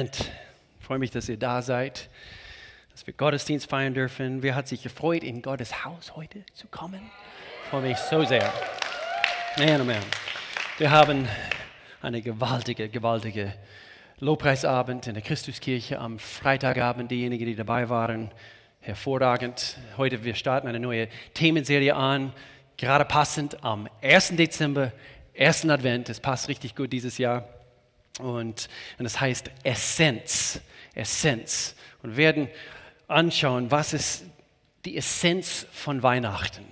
Ich freue mich, dass ihr da seid, dass wir Gottesdienst feiern dürfen. Wer hat sich gefreut, in Gottes Haus heute zu kommen? Ich freue mich so sehr. Oh man. Wir haben eine gewaltige, gewaltige Lobpreisabend in der Christuskirche am Freitagabend. Diejenigen, die dabei waren, hervorragend. Heute wir starten eine neue Themenserie an, gerade passend am 1. Dezember, 1. Advent. Es passt richtig gut dieses Jahr. Und, und das heißt Essenz. Essenz. Und werden anschauen, was ist die Essenz von Weihnachten.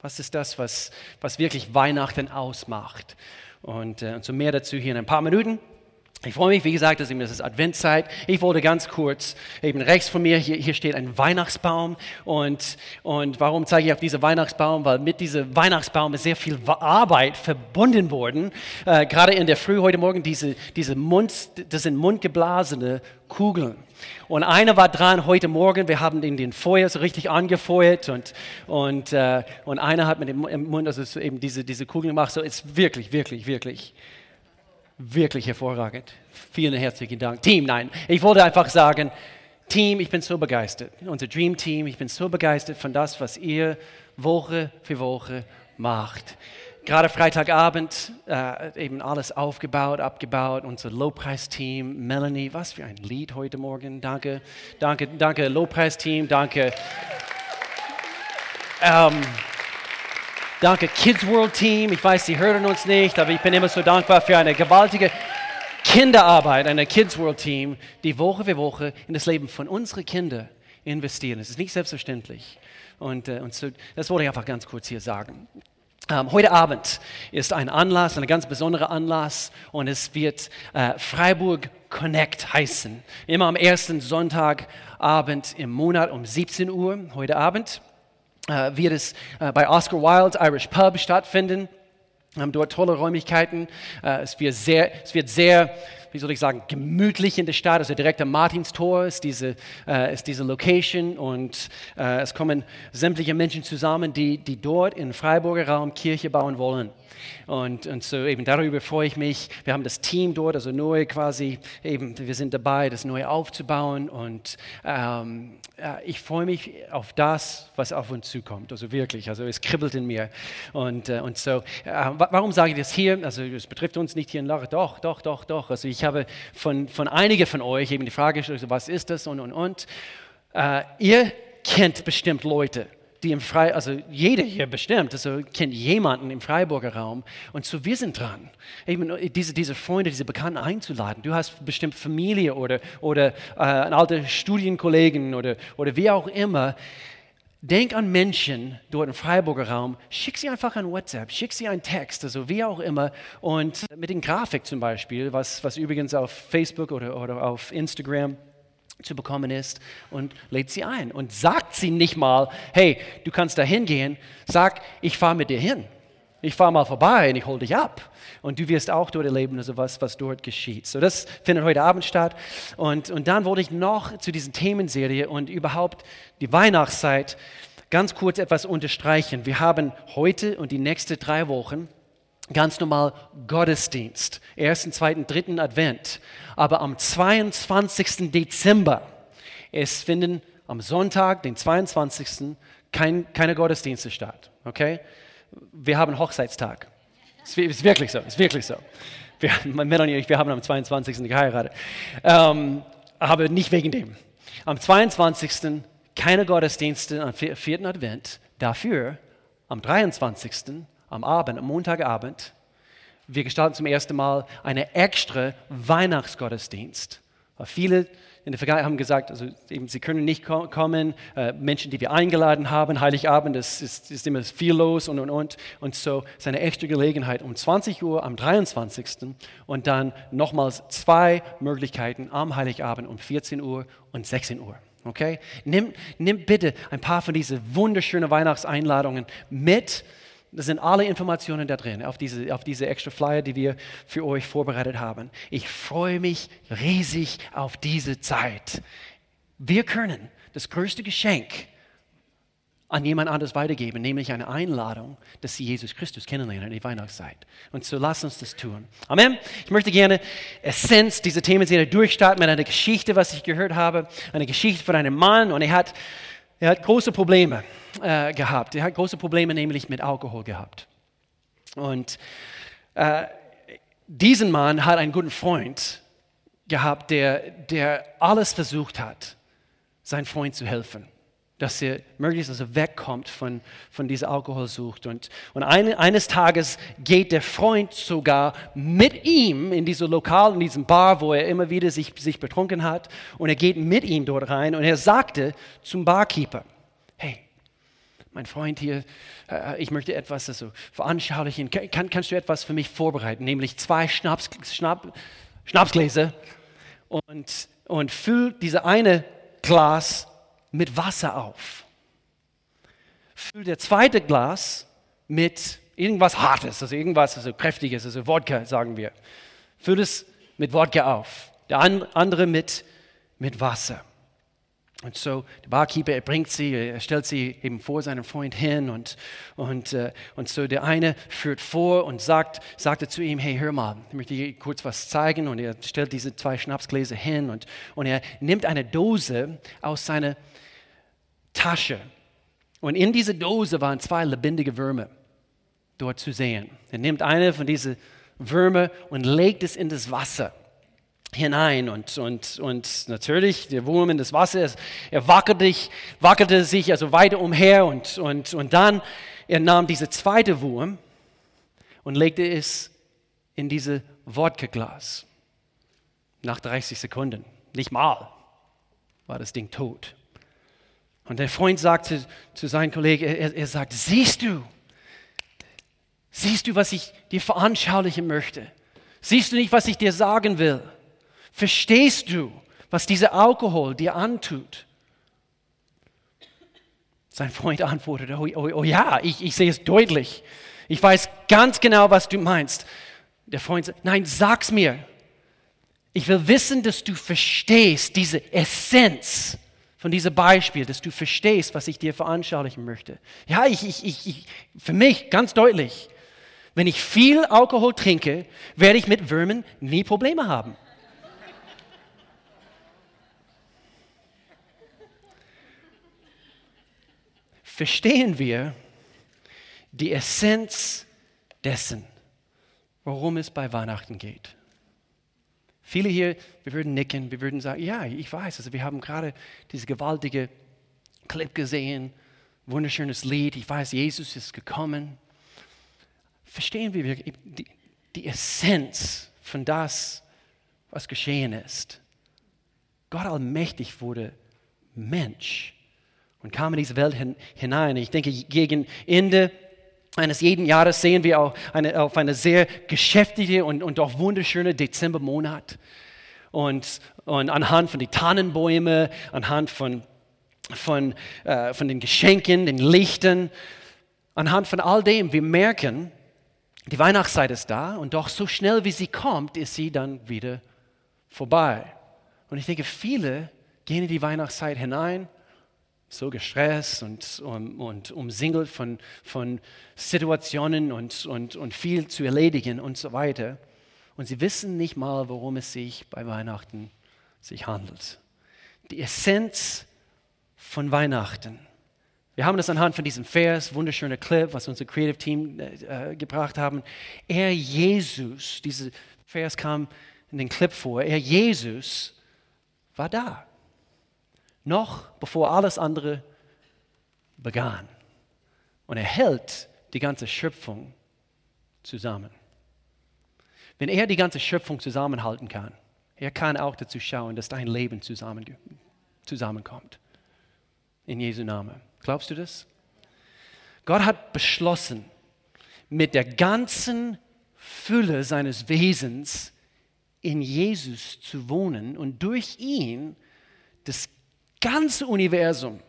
Was ist das, was, was wirklich Weihnachten ausmacht? Und, äh, und so mehr dazu hier in ein paar Minuten. Ich freue mich, wie gesagt, dass eben das ist. Ich wollte ganz kurz, eben rechts von mir, hier, hier steht ein Weihnachtsbaum. Und, und warum zeige ich auf diesen Weihnachtsbaum? Weil mit diesem Weihnachtsbaum ist sehr viel Arbeit verbunden worden. Äh, gerade in der Früh heute Morgen, diese, diese Mund, das sind mundgeblasene Kugeln. Und einer war dran heute Morgen, wir haben den, den Feuer so richtig angefeuert und, und, äh, und einer hat mit dem Mund, also eben diese, diese Kugeln gemacht. So ist wirklich, wirklich, wirklich wirklich hervorragend. Vielen herzlichen Dank. Team, nein, ich wollte einfach sagen, Team, ich bin so begeistert. Unser Dream Team, ich bin so begeistert von das, was ihr Woche für Woche macht. Gerade Freitagabend äh, eben alles aufgebaut, abgebaut. Unser Lobpreisteam, Melanie, was für ein Lied heute Morgen. Danke, danke, danke Lobpreisteam, danke. Ähm, Danke Kids World Team. Ich weiß, Sie hören uns nicht, aber ich bin immer so dankbar für eine gewaltige Kinderarbeit, eine Kids World Team, die Woche für Woche in das Leben von unseren Kindern investieren. Es ist nicht selbstverständlich. Und, äh, und so, das wollte ich einfach ganz kurz hier sagen. Ähm, heute Abend ist ein Anlass, ein ganz besonderer Anlass und es wird äh, Freiburg Connect heißen. Immer am ersten Sonntagabend im Monat um 17 Uhr, heute Abend äh, wird es äh, bei Oscar Wilde's Irish Pub stattfinden. Wir haben dort tolle Räumlichkeiten. Äh, es, wird sehr, es wird sehr, wie soll ich sagen, gemütlich in der Stadt. Also direkt am Martinstor ist diese, äh, ist diese Location und äh, es kommen sämtliche Menschen zusammen, die, die dort in Freiburger Raum Kirche bauen wollen. Und, und so eben darüber freue ich mich. Wir haben das Team dort, also neu quasi, eben, wir sind dabei, das neu aufzubauen. Und ähm, äh, ich freue mich auf das, was auf uns zukommt. Also wirklich, also es kribbelt in mir. Und, äh, und so, äh, warum sage ich das hier? Also es betrifft uns nicht hier in Lache. Doch, doch, doch, doch. Also ich habe von, von einigen von euch eben die Frage gestellt, was ist das und, und, und. Äh, ihr kennt bestimmt Leute, die im Frei, also jeder hier bestimmt, also kennt jemanden im Freiburger Raum. Und so wir sind dran, eben diese, diese Freunde, diese Bekannten einzuladen. Du hast bestimmt Familie oder, oder äh, einen alten Studienkollegen oder, oder wie auch immer. Denk an Menschen dort im Freiburger Raum, schick sie einfach an WhatsApp, schick sie einen Text, also wie auch immer. Und mit den Grafik zum Beispiel, was, was übrigens auf Facebook oder, oder auf Instagram zu bekommen ist und lädt sie ein und sagt sie nicht mal, hey, du kannst da hingehen, sag, ich fahre mit dir hin. Ich fahre mal vorbei und ich hole dich ab. Und du wirst auch dort erleben, also was, was dort geschieht. So, das findet heute Abend statt. Und, und dann wollte ich noch zu diesen Themenserie und überhaupt die Weihnachtszeit ganz kurz etwas unterstreichen. Wir haben heute und die nächsten drei Wochen ganz normal Gottesdienst, ersten, zweiten, dritten Advent. Aber am 22. Dezember, es finden am Sonntag, den 22. Kein, keine Gottesdienste statt. Okay? Wir haben Hochzeitstag. Es ist wirklich so, ist wirklich so. Wir, Melanie und ich, wir haben am 22. geheiratet. Ähm, aber nicht wegen dem. Am 22. keine Gottesdienste am vierten Advent. Dafür am 23 am Abend, am Montagabend, wir gestalten zum ersten Mal einen extra Weihnachtsgottesdienst. Viele in der Vergangenheit haben gesagt, also eben, sie können nicht kommen, äh, Menschen, die wir eingeladen haben, Heiligabend, es ist, ist, immer viel los und, und, und. Und so ist eine extra Gelegenheit um 20 Uhr am 23. und dann nochmals zwei Möglichkeiten am Heiligabend um 14 Uhr und 16 Uhr. Okay? Nimm, nimm bitte ein paar von diesen wunderschönen Weihnachtseinladungen mit das sind alle Informationen da drin, auf diese, auf diese extra Flyer, die wir für euch vorbereitet haben. Ich freue mich riesig auf diese Zeit. Wir können das größte Geschenk an jemand anderes weitergeben, nämlich eine Einladung, dass sie Jesus Christus kennenlernen in der Weihnachtszeit. Und so lass uns das tun. Amen. Ich möchte gerne Essenz dieser Themenserie durchstarten mit einer Geschichte, was ich gehört habe. Eine Geschichte von einem Mann und er hat, er hat große Probleme äh, gehabt. Er hat große Probleme nämlich mit Alkohol gehabt. Und äh, diesen Mann hat einen guten Freund gehabt, der, der alles versucht hat, seinem Freund zu helfen dass er möglichst also wegkommt von, von dieser Alkoholsucht. Und, und eine, eines Tages geht der Freund sogar mit ihm in diese Lokal, in diesem Bar, wo er immer wieder sich, sich betrunken hat. Und er geht mit ihm dort rein und er sagte zum Barkeeper, hey, mein Freund hier, äh, ich möchte etwas also veranschaulichen. Kann, kannst du etwas für mich vorbereiten? Nämlich zwei Schnaps, Schnapp, Schnapsgläser und, und füll diese eine Glas mit Wasser auf. Füll der zweite Glas mit irgendwas Hartes, also irgendwas also Kräftiges, also Wodka, sagen wir. Füll es mit Wodka auf. Der andere mit, mit Wasser. Und so, der Barkeeper, er bringt sie, er stellt sie eben vor seinem Freund hin und, und, äh, und so der eine führt vor und sagt, sagte zu ihm, hey, hör mal, ich möchte dir kurz was zeigen und er stellt diese zwei Schnapsgläser hin und, und er nimmt eine Dose aus seiner Tasche. Und in dieser Dose waren zwei lebendige Würmer dort zu sehen. Er nimmt eine von diesen Würmer und legt es in das Wasser hinein und, und, und natürlich der Wurm in das Wasser, er wackelte, wackelte sich also weiter umher und, und, und dann er nahm diese zweite Wurm und legte es in diese Wodka-Glas. Nach 30 Sekunden, nicht mal, war das Ding tot. Und der Freund sagte zu seinem Kollegen, er, er sagt, siehst du, siehst du, was ich dir veranschaulichen möchte? Siehst du nicht, was ich dir sagen will? Verstehst du, was dieser Alkohol dir antut? Sein Freund antwortete, oh, oh, oh ja, ich, ich sehe es deutlich. Ich weiß ganz genau, was du meinst. Der Freund sagt, nein, sag's mir. Ich will wissen, dass du verstehst diese Essenz von diesem Beispiel, dass du verstehst, was ich dir veranschaulichen möchte. Ja, ich, ich, ich, ich, für mich ganz deutlich, wenn ich viel Alkohol trinke, werde ich mit Würmern nie Probleme haben. Verstehen wir die Essenz dessen, worum es bei Weihnachten geht. Viele hier, wir würden nicken, wir würden sagen, ja, ich weiß, also wir haben gerade diese gewaltige Clip gesehen, wunderschönes Lied, ich weiß, Jesus ist gekommen. Verstehen wir die, die Essenz von das, was geschehen ist? Gott allmächtig wurde Mensch und kam in diese Welt hinein. Ich denke, gegen Ende eines jeden Jahres sehen wir auch eine, auf eine sehr geschäftige und, und auch wunderschöne Dezembermonat. Und, und anhand von den Tannenbäumen, anhand von, von, äh, von den Geschenken, den Lichtern, anhand von all dem, wir merken, die Weihnachtszeit ist da und doch so schnell wie sie kommt, ist sie dann wieder vorbei. Und ich denke, viele gehen in die Weihnachtszeit hinein so gestresst und, und, und umsingelt von, von Situationen und, und, und viel zu erledigen und so weiter. Und sie wissen nicht mal, worum es sich bei Weihnachten sich handelt. Die Essenz von Weihnachten. Wir haben das anhand von diesem Vers, wunderschöner Clip, was unser Creative Team äh, gebracht haben. Er Jesus, dieser Vers kam in den Clip vor, er Jesus war da noch bevor alles andere begann. Und er hält die ganze Schöpfung zusammen. Wenn er die ganze Schöpfung zusammenhalten kann, er kann auch dazu schauen, dass dein Leben zusammen, zusammenkommt. In Jesu Namen. Glaubst du das? Gott hat beschlossen, mit der ganzen Fülle seines Wesens in Jesus zu wohnen und durch ihn das ganze Universum,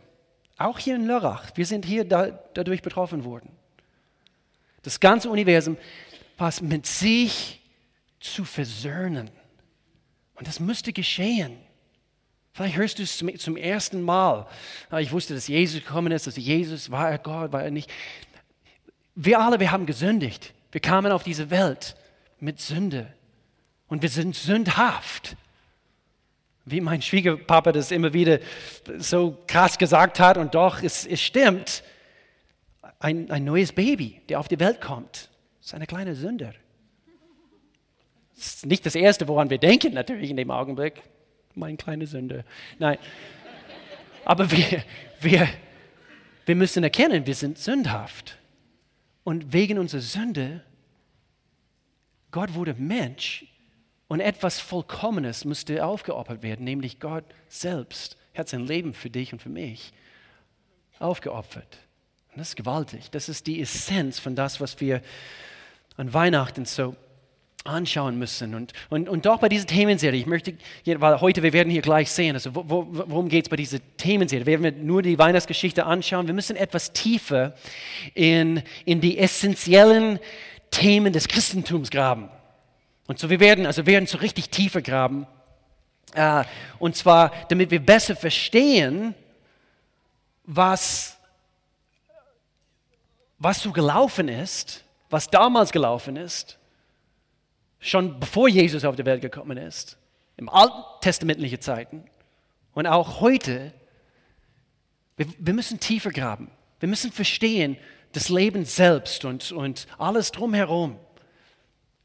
auch hier in Lörrach, wir sind hier da, dadurch betroffen worden. Das ganze Universum was mit sich zu versöhnen. Und das müsste geschehen. Vielleicht hörst du es zum, zum ersten Mal. Ah, ich wusste, dass Jesus gekommen ist, dass Jesus war er Gott, war er nicht. Wir alle, wir haben gesündigt. Wir kamen auf diese Welt mit Sünde. Und wir sind sündhaft. Wie mein Schwiegerpapa das immer wieder so krass gesagt hat, und doch, es, es stimmt. Ein, ein neues Baby, der auf die Welt kommt, ist eine kleine Sünder. Das ist nicht das Erste, woran wir denken, natürlich in dem Augenblick. Meine kleine Sünde. Nein. Aber wir, wir, wir müssen erkennen, wir sind sündhaft. Und wegen unserer Sünde, Gott wurde Mensch und etwas Vollkommenes musste aufgeopfert werden, nämlich Gott selbst. Er hat sein Leben für dich und für mich aufgeopfert. Und das ist gewaltig. Das ist die Essenz von das, was wir an Weihnachten so anschauen müssen. Und, und, und doch bei dieser Themenserie, ich möchte, weil heute, wir werden hier gleich sehen, also wo, worum geht es bei dieser Themenserie? Werden wir nur die Weihnachtsgeschichte anschauen? Wir müssen etwas tiefer in, in die essentiellen Themen des Christentums graben. Und so wir werden, also werden so richtig tiefer graben. Äh, und zwar, damit wir besser verstehen, was, was so gelaufen ist, was damals gelaufen ist, schon bevor Jesus auf die Welt gekommen ist, im alttestamentlichen Zeiten und auch heute. Wir, wir müssen tiefer graben. Wir müssen verstehen das Leben selbst und, und alles drumherum.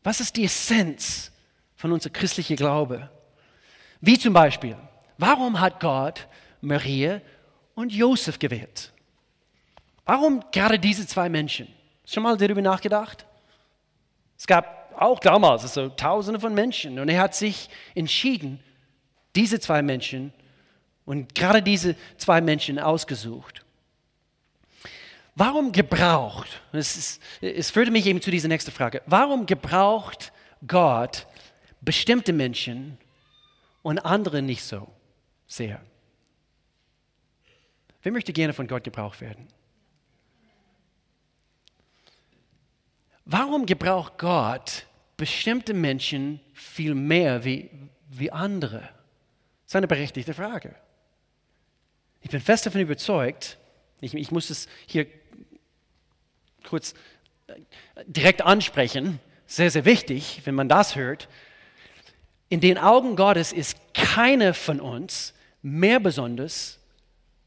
Was ist die Essenz von unserem christlichen Glaube? Wie zum Beispiel, warum hat Gott Maria und Josef gewählt? Warum gerade diese zwei Menschen? Schon mal darüber nachgedacht? Es gab auch damals also Tausende von Menschen und er hat sich entschieden, diese zwei Menschen und gerade diese zwei Menschen ausgesucht. Warum gebraucht, es, ist, es führte mich eben zu dieser nächsten Frage, warum gebraucht Gott bestimmte Menschen und andere nicht so sehr? Wer möchte gerne von Gott gebraucht werden? Warum gebraucht Gott bestimmte Menschen viel mehr wie, wie andere? Das ist eine berechtigte Frage. Ich bin fest davon überzeugt, ich, ich muss es hier kurz äh, direkt ansprechen, sehr, sehr wichtig, wenn man das hört. In den Augen Gottes ist keiner von uns mehr besonders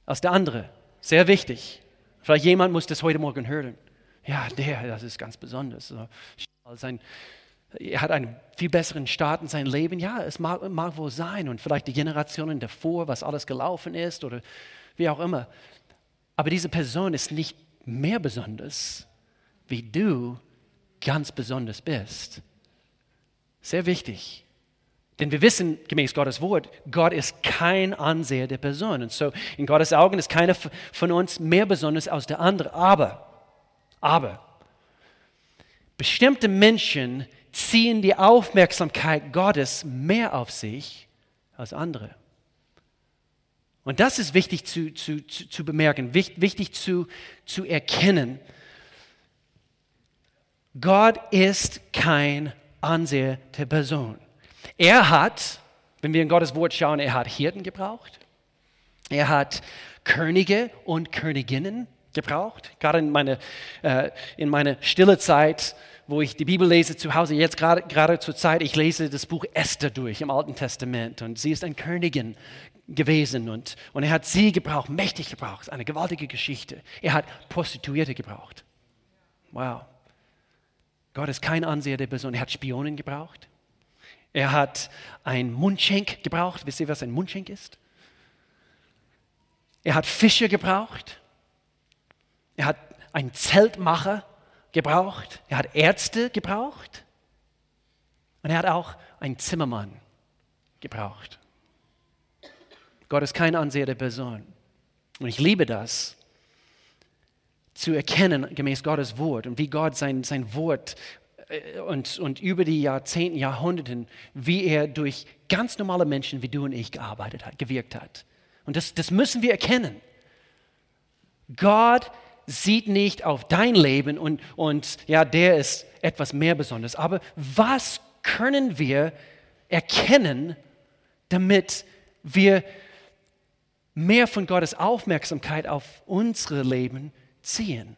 als der andere. Sehr wichtig. Vielleicht jemand muss das heute Morgen hören. Ja, der, das ist ganz besonders. Sein, er hat einen viel besseren Start in seinem Leben. Ja, es mag, mag wohl sein und vielleicht die Generationen davor, was alles gelaufen ist oder wie auch immer. Aber diese Person ist nicht mehr besonders, wie du ganz besonders bist. Sehr wichtig. Denn wir wissen gemäß Gottes Wort, Gott ist kein Anseher der Person. Und so in Gottes Augen ist keiner von uns mehr besonders als der andere. Aber, aber, bestimmte Menschen ziehen die Aufmerksamkeit Gottes mehr auf sich als andere. Und das ist wichtig zu, zu, zu, zu bemerken, wichtig zu, zu erkennen. Gott ist kein Anseher der Person. Er hat, wenn wir in Gottes Wort schauen, er hat Hirten gebraucht. Er hat Könige und Königinnen gebraucht. Gerade in meiner äh, in meine stille Zeit, wo ich die Bibel lese zu Hause, jetzt gerade, gerade zur Zeit, ich lese das Buch Esther durch im Alten Testament und sie ist eine Königin gewesen und, und er hat sie gebraucht, mächtig gebraucht, eine gewaltige Geschichte. Er hat Prostituierte gebraucht. Wow. Gott ist kein Anseher der Person. Er hat Spionen gebraucht. Er hat ein Mundschenk gebraucht. Wisst ihr, was ein Mundschenk ist? Er hat Fische gebraucht. Er hat einen Zeltmacher gebraucht. Er hat Ärzte gebraucht. Und er hat auch einen Zimmermann gebraucht. Gott ist kein Anseher der Person. Und ich liebe das, zu erkennen gemäß Gottes Wort und wie Gott sein, sein Wort äh, und, und über die Jahrzehnte, Jahrhunderten, wie er durch ganz normale Menschen wie du und ich gearbeitet hat, gewirkt hat. Und das, das müssen wir erkennen. Gott sieht nicht auf dein Leben und, und ja, der ist etwas mehr Besonderes. Aber was können wir erkennen, damit wir mehr von Gottes Aufmerksamkeit auf unsere Leben ziehen?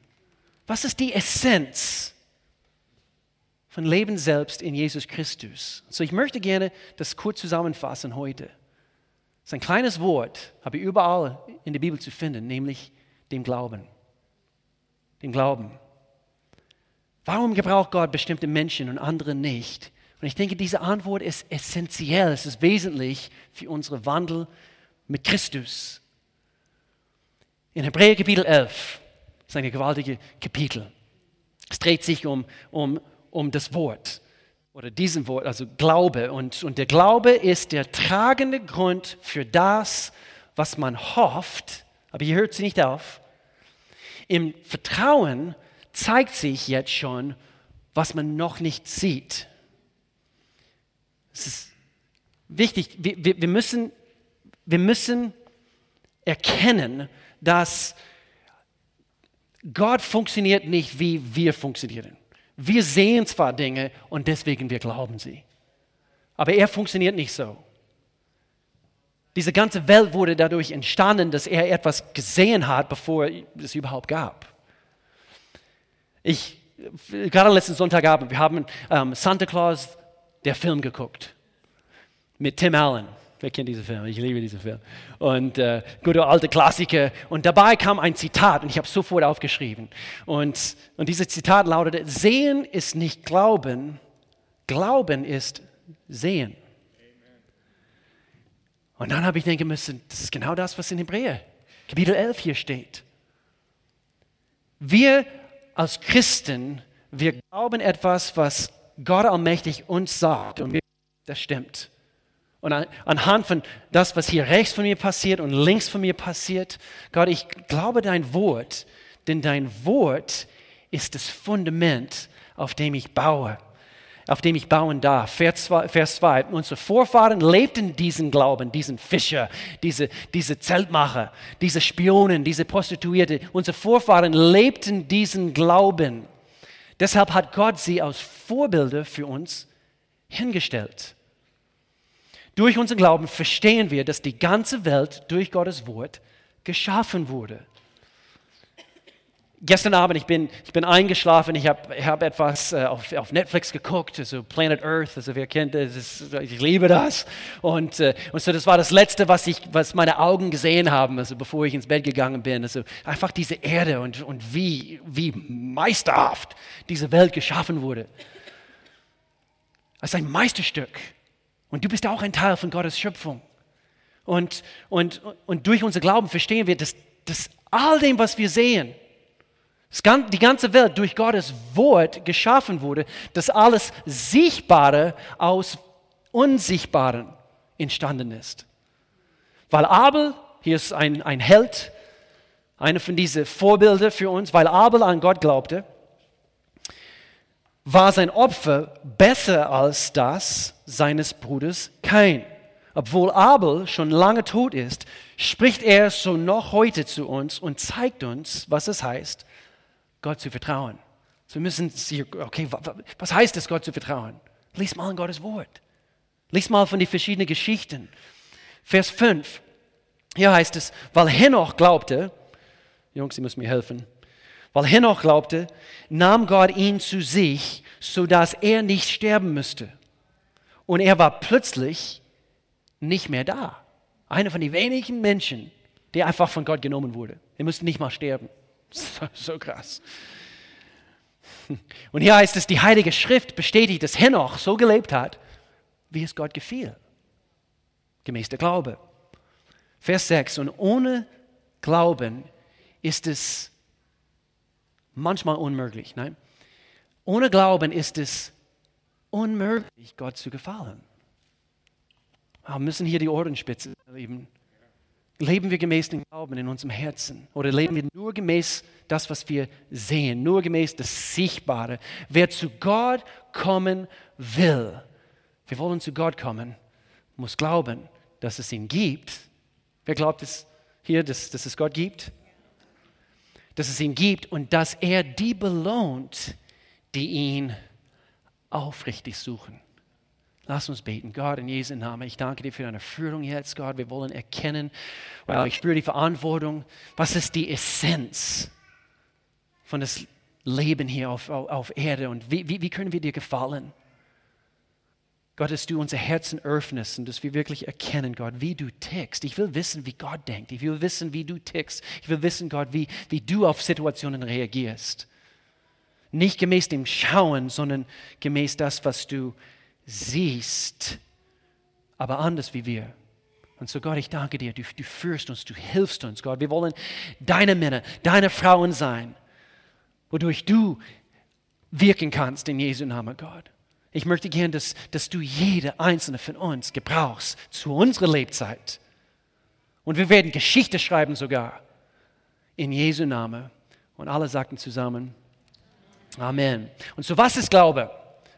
Was ist die Essenz von Leben selbst in Jesus Christus? So, ich möchte gerne das kurz zusammenfassen heute. Es ist ein kleines Wort, aber überall in der Bibel zu finden, nämlich dem Glauben. Dem Glauben. Warum gebraucht Gott bestimmte Menschen und andere nicht? Und ich denke, diese Antwort ist essentiell, es ist wesentlich für unseren Wandel mit Christus. In Hebräer Kapitel 11, das ist ein gewaltiges Kapitel. Es dreht sich um, um, um das Wort oder diesem Wort, also Glaube. Und, und der Glaube ist der tragende Grund für das, was man hofft, aber hier hört sie nicht auf. Im Vertrauen zeigt sich jetzt schon, was man noch nicht sieht. Es ist wichtig, wir, wir, müssen, wir müssen erkennen, dass Gott funktioniert nicht, wie wir funktionieren. Wir sehen zwar Dinge und deswegen wir glauben sie. Aber er funktioniert nicht so. Diese ganze Welt wurde dadurch entstanden, dass er etwas gesehen hat, bevor es überhaupt gab. Ich, gerade letzten Sonntagabend, wir haben ähm, Santa Claus, der Film geguckt. Mit Tim Allen. Wer kennt diesen Film? Ich liebe diesen Film. Und äh, gute alte Klassiker. Und dabei kam ein Zitat und ich habe es sofort aufgeschrieben. Und, und dieses Zitat lautete, Sehen ist nicht Glauben, Glauben ist Sehen. Und dann habe ich denken müssen, das ist genau das, was in Hebräer Kapitel 11 hier steht. Wir als Christen, wir glauben etwas, was Gott allmächtig uns sagt. Und das stimmt. Und anhand von das, was hier rechts von mir passiert und links von mir passiert, Gott, ich glaube dein Wort, denn dein Wort ist das Fundament, auf dem ich baue, auf dem ich bauen darf. Vers 2, unsere Vorfahren lebten diesen Glauben, diesen Fischer, diese, diese Zeltmacher, diese Spionen, diese Prostituierte. Unsere Vorfahren lebten diesen Glauben. Deshalb hat Gott sie als Vorbilder für uns hingestellt. Durch unseren Glauben verstehen wir, dass die ganze Welt durch Gottes Wort geschaffen wurde. Gestern Abend, ich bin, ich bin eingeschlafen, ich habe hab etwas äh, auf, auf, Netflix geguckt, also Planet Earth, also wer kennt das, ich liebe das. Und, äh, und so das war das Letzte, was, ich, was meine Augen gesehen haben, also bevor ich ins Bett gegangen bin. Also einfach diese Erde und, und wie, wie meisterhaft diese Welt geschaffen wurde. Ist ein Meisterstück. Und du bist auch ein Teil von Gottes Schöpfung. Und, und, und durch unser Glauben verstehen wir, dass, dass all dem, was wir sehen, die ganze Welt durch Gottes Wort geschaffen wurde, dass alles Sichtbare aus Unsichtbaren entstanden ist. Weil Abel, hier ist ein, ein Held, einer von diesen Vorbildern für uns, weil Abel an Gott glaubte, war sein Opfer besser als das seines Bruders Kain. Obwohl Abel schon lange tot ist, spricht er so noch heute zu uns und zeigt uns, was es heißt, Gott zu vertrauen. So müssen sie, okay, was heißt es, Gott zu vertrauen? Lies mal in Gottes Wort. Lies mal von den verschiedenen Geschichten. Vers 5. Hier heißt es, weil Henoch glaubte, Jungs, Sie müssen mir helfen, weil Henoch glaubte, nahm Gott ihn zu sich, sodass er nicht sterben müsste. Und er war plötzlich nicht mehr da. Einer von den wenigen Menschen, der einfach von Gott genommen wurde. Er musste nicht mal sterben. So, so krass. Und hier heißt es, die Heilige Schrift bestätigt, dass Henoch so gelebt hat, wie es Gott gefiel. Gemäß der Glaube. Vers 6. Und ohne Glauben ist es manchmal unmöglich. Nein? Ohne Glauben ist es unmöglich, Gott zu gefallen. Wir müssen hier die Ohrenspitze erleben. Leben wir gemäß dem Glauben in unserem Herzen? Oder leben wir nur gemäß das, was wir sehen, nur gemäß das Sichtbare? Wer zu Gott kommen will, wir wollen zu Gott kommen, muss glauben, dass es ihn gibt. Wer glaubt es hier, dass, dass es Gott gibt? Dass es ihn gibt und dass er die belohnt, die ihn aufrichtig suchen. Lass uns beten. Gott, in Jesu Namen, ich danke dir für deine Führung jetzt, Gott. Wir wollen erkennen, weil ich spüre die Verantwortung. Was ist die Essenz von das Leben hier auf, auf, auf Erde und wie, wie, wie können wir dir gefallen? Gott, dass du unser Herzen öffnest und dass wir wirklich erkennen, Gott, wie du tickst. Ich will wissen, wie Gott denkt. Ich will wissen, wie du tickst. Ich will wissen, Gott, wie, wie du auf Situationen reagierst. Nicht gemäß dem Schauen, sondern gemäß das, was du siehst, aber anders wie wir. Und so Gott, ich danke dir, du, du führst uns, du hilfst uns, Gott. Wir wollen deine Männer, deine Frauen sein, wodurch du wirken kannst in Jesu Namen, Gott. Ich möchte gern, dass, dass du jede einzelne von uns gebrauchst zu unserer Lebzeit. Und wir werden Geschichte schreiben sogar in Jesu Namen. Und alle sagten zusammen, Amen. Und so was ist Glaube?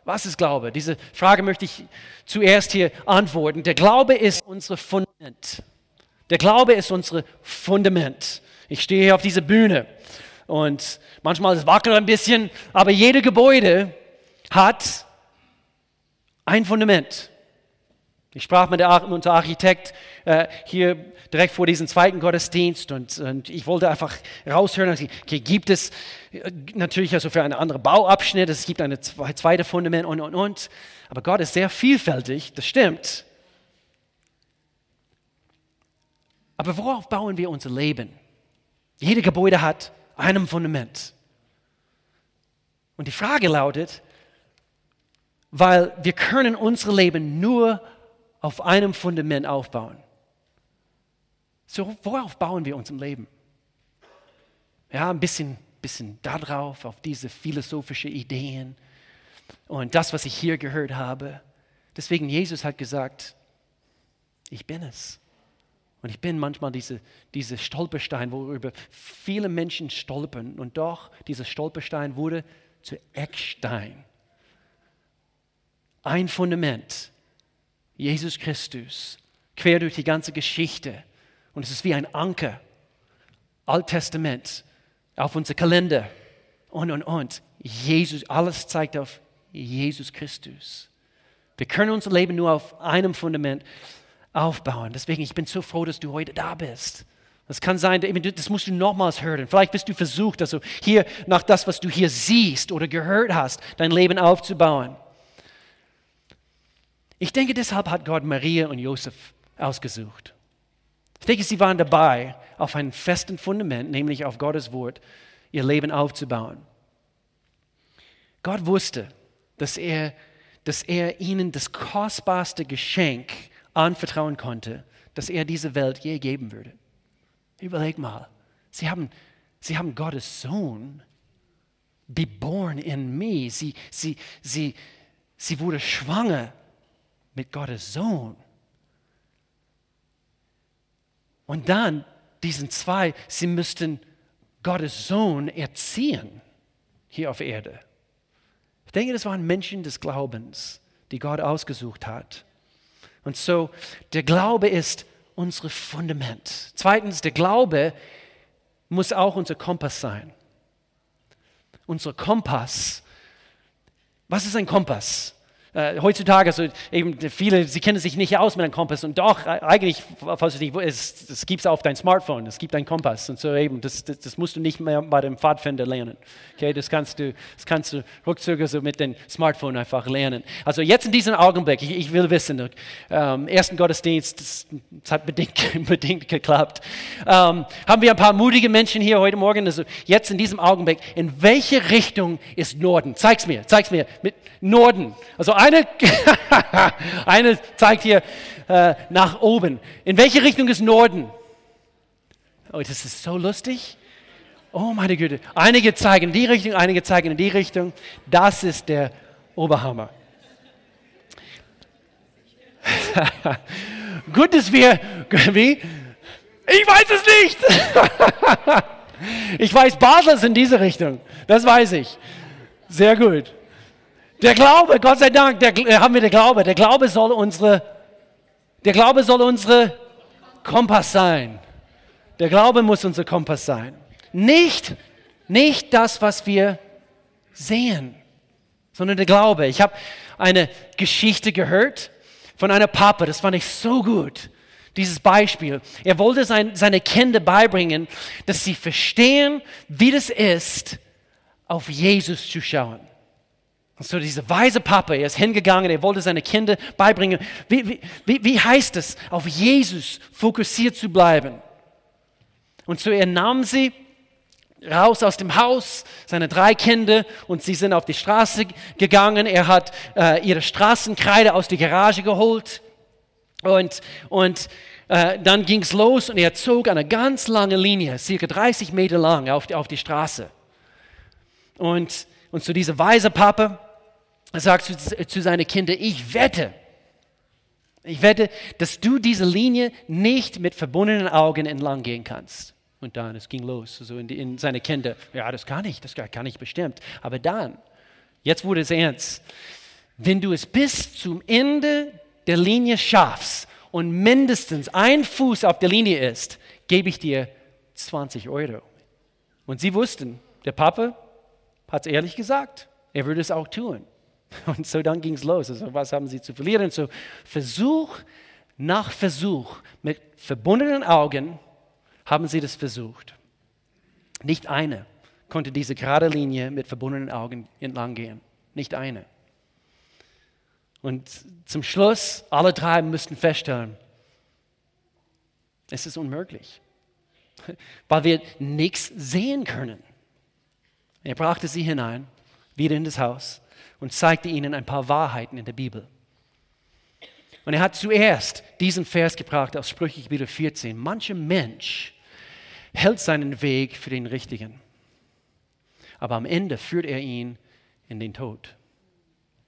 Was ist Glaube? Diese Frage möchte ich zuerst hier antworten. Der Glaube ist unser Fundament. Der Glaube ist unser Fundament. Ich stehe hier auf dieser Bühne und manchmal es wackelt ein bisschen, aber jedes Gebäude hat ein Fundament. Ich sprach mit, der, unserem Architekt äh, hier direkt vor diesem zweiten Gottesdienst und, und ich wollte einfach raushören, okay, gibt es äh, natürlich also für einen anderen Bauabschnitt, es gibt ein zweites Fundament und, und, und. Aber Gott ist sehr vielfältig, das stimmt. Aber worauf bauen wir unser Leben? Jede Gebäude hat ein Fundament. Und die Frage lautet, weil wir können unser Leben nur auf einem Fundament aufbauen. So, worauf bauen wir unser Leben? Ja, ein bisschen, bisschen darauf, auf diese philosophischen Ideen und das, was ich hier gehört habe. Deswegen, Jesus hat gesagt, ich bin es. Und ich bin manchmal diese, diese Stolperstein, worüber viele Menschen stolpern. Und doch, dieser Stolperstein wurde zu Eckstein. Ein Fundament, Jesus Christus, quer durch die ganze Geschichte. Und es ist wie ein Anker, Alttestament, auf unser Kalender und, und, und. Jesus, alles zeigt auf Jesus Christus. Wir können unser Leben nur auf einem Fundament aufbauen. Deswegen, ich bin so froh, dass du heute da bist. Das kann sein, das musst du nochmals hören. Vielleicht bist du versucht, also hier nach das, was du hier siehst oder gehört hast, dein Leben aufzubauen. Ich denke, deshalb hat Gott Maria und Josef ausgesucht. Ich denke, sie waren dabei, auf einem festen Fundament, nämlich auf Gottes Wort, ihr Leben aufzubauen. Gott wusste, dass er, dass er ihnen das kostbarste Geschenk anvertrauen konnte, das er dieser Welt je geben würde. Überleg mal, sie haben, sie haben Gottes Sohn, geboren in mir. Sie, sie, sie, sie wurde schwanger mit Gottes Sohn. Und dann diesen zwei, sie müssten Gottes Sohn erziehen hier auf Erde. Ich denke, das waren Menschen des Glaubens, die Gott ausgesucht hat. Und so, der Glaube ist unser Fundament. Zweitens, der Glaube muss auch unser Kompass sein. Unser Kompass. Was ist ein Kompass? Äh, heutzutage, also eben viele, sie kennen sich nicht aus mit einem Kompass und doch, äh, eigentlich, falls du nicht, es, es gibt es auf dein Smartphone, es gibt einen Kompass und so eben, das, das, das, musst du nicht mehr bei dem Pfadfinder lernen. Okay, das kannst du, das kannst du ruckzuck so mit dem Smartphone einfach lernen. Also jetzt in diesem Augenblick, ich, ich will wissen, ähm, ersten Gottesdienst, das, das hat bedingt, bedingt geklappt. Ähm, haben wir ein paar mutige Menschen hier heute Morgen, also jetzt in diesem Augenblick, in welche Richtung ist Norden? Zeig's mir, zeig's mir, mit Norden. Also eine, eine zeigt hier äh, nach oben. In welche Richtung ist Norden? Oh, das ist so lustig. Oh meine Güte. Einige zeigen in die Richtung, einige zeigen in die Richtung. Das ist der Oberhammer. Gut, dass wir, wie? Ich weiß es nicht. ich weiß, Basel ist in diese Richtung. Das weiß ich. Sehr gut. Der Glaube, Gott sei Dank, der, äh, haben wir den Glaube. Der Glaube soll unsere, der Glaube soll unsere Kompass sein. Der Glaube muss unser Kompass sein. Nicht, nicht das, was wir sehen, sondern der Glaube. Ich habe eine Geschichte gehört von einer Papa, das fand ich so gut. Dieses Beispiel. Er wollte sein, seine Kinder beibringen, dass sie verstehen, wie das ist, auf Jesus zu schauen. Und so dieser weise Papa, er ist hingegangen, er wollte seine Kinder beibringen, wie, wie, wie heißt es, auf Jesus fokussiert zu bleiben. Und so er nahm sie raus aus dem Haus, seine drei Kinder, und sie sind auf die Straße gegangen. Er hat äh, ihre Straßenkreide aus der Garage geholt. Und, und äh, dann ging es los und er zog eine ganz lange Linie, circa 30 Meter lang, auf die, auf die Straße. Und, und so dieser weise Papa sagt zu, zu seinen Kindern, ich wette, ich wette, dass du diese Linie nicht mit verbundenen Augen entlang gehen kannst. Und dann, es ging los, so in, die, in seine Kinder. Ja, das kann ich, das kann ich bestimmt. Aber dann, jetzt wurde es ernst. Wenn du es bis zum Ende der Linie schaffst und mindestens ein Fuß auf der Linie ist, gebe ich dir 20 Euro. Und sie wussten, der Papa hat es ehrlich gesagt, er würde es auch tun. Und so dann ging es los. Also was haben sie zu verlieren? So Versuch nach Versuch mit verbundenen Augen haben sie das versucht. Nicht eine konnte diese gerade Linie mit verbundenen Augen entlang gehen. Nicht eine. Und zum Schluss, alle drei müssten feststellen, es ist unmöglich, weil wir nichts sehen können. Er brachte sie hinein, wieder in das Haus und zeigte ihnen ein paar Wahrheiten in der Bibel. Und er hat zuerst diesen Vers gebracht aus Sprüche Kapitel 14. Mancher Mensch hält seinen Weg für den richtigen. Aber am Ende führt er ihn in den Tod.